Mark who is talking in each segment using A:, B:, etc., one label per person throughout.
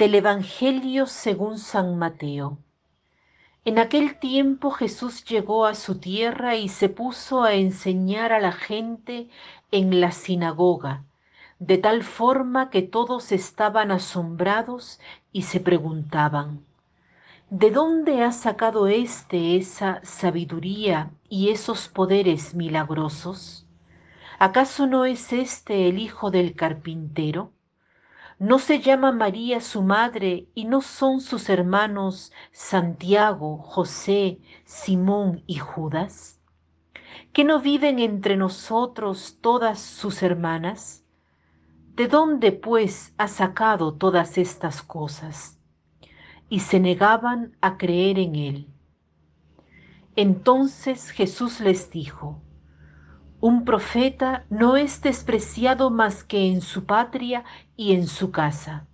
A: Del Evangelio según San Mateo. En aquel tiempo Jesús llegó a su tierra y se puso a enseñar a la gente en la sinagoga, de tal forma que todos estaban asombrados y se preguntaban, ¿de dónde ha sacado éste esa sabiduría y esos poderes milagrosos? ¿Acaso no es este el hijo del carpintero? ¿No se llama María su madre y no son sus hermanos Santiago, José, Simón y Judas? ¿Que no viven entre nosotros todas sus hermanas? ¿De dónde pues ha sacado todas estas cosas? Y se negaban a creer en él. Entonces Jesús les dijo, un profeta no es despreciado más que en su patria y en su casa,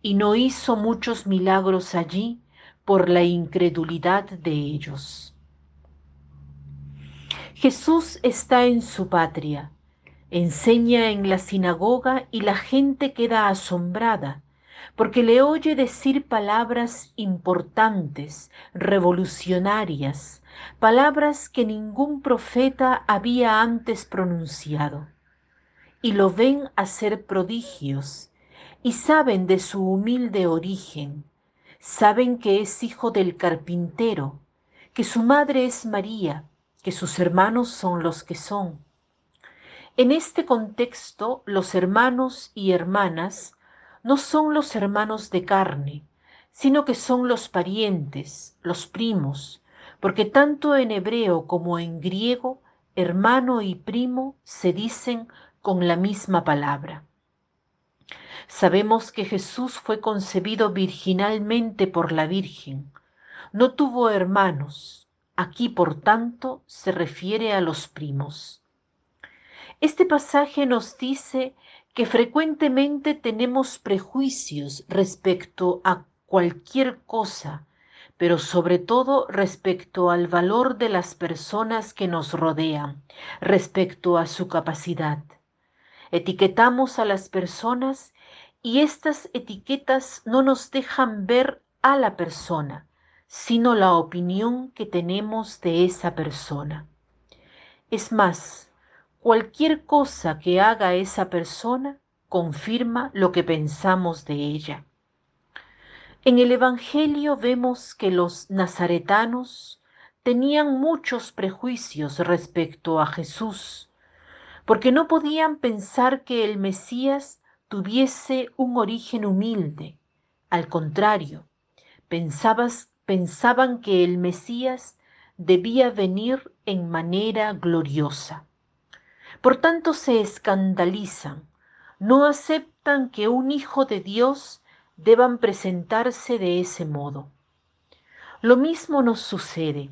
A: y no hizo muchos milagros allí por la incredulidad de ellos. Jesús está en su patria, enseña en la sinagoga y la gente queda asombrada porque le oye decir palabras importantes, revolucionarias, palabras que ningún profeta había antes pronunciado. Y lo ven hacer prodigios, y saben de su humilde origen, saben que es hijo del carpintero, que su madre es María, que sus hermanos son los que son. En este contexto, los hermanos y hermanas no son los hermanos de carne, sino que son los parientes, los primos, porque tanto en hebreo como en griego, hermano y primo se dicen con la misma palabra. Sabemos que Jesús fue concebido virginalmente por la Virgen. No tuvo hermanos. Aquí, por tanto, se refiere a los primos. Este pasaje nos dice que frecuentemente tenemos prejuicios respecto a cualquier cosa pero sobre todo respecto al valor de las personas que nos rodean, respecto a su capacidad. Etiquetamos a las personas y estas etiquetas no nos dejan ver a la persona, sino la opinión que tenemos de esa persona. Es más, cualquier cosa que haga esa persona confirma lo que pensamos de ella. En el Evangelio vemos que los nazaretanos tenían muchos prejuicios respecto a Jesús, porque no podían pensar que el Mesías tuviese un origen humilde. Al contrario, pensaban que el Mesías debía venir en manera gloriosa. Por tanto se escandalizan, no aceptan que un hijo de Dios deban presentarse de ese modo. Lo mismo nos sucede.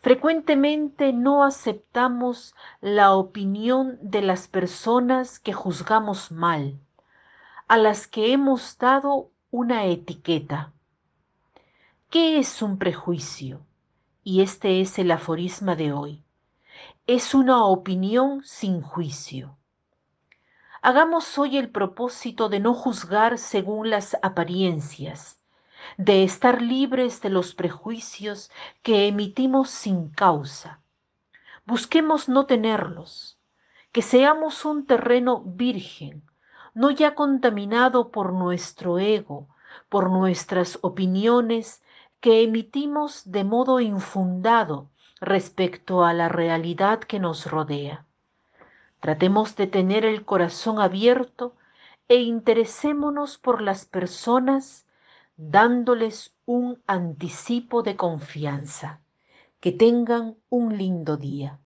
A: Frecuentemente no aceptamos la opinión de las personas que juzgamos mal, a las que hemos dado una etiqueta. ¿Qué es un prejuicio? Y este es el aforisma de hoy. Es una opinión sin juicio. Hagamos hoy el propósito de no juzgar según las apariencias, de estar libres de los prejuicios que emitimos sin causa. Busquemos no tenerlos, que seamos un terreno virgen, no ya contaminado por nuestro ego, por nuestras opiniones que emitimos de modo infundado respecto a la realidad que nos rodea. Tratemos de tener el corazón abierto e interesémonos por las personas dándoles un anticipo de confianza. Que tengan un lindo día.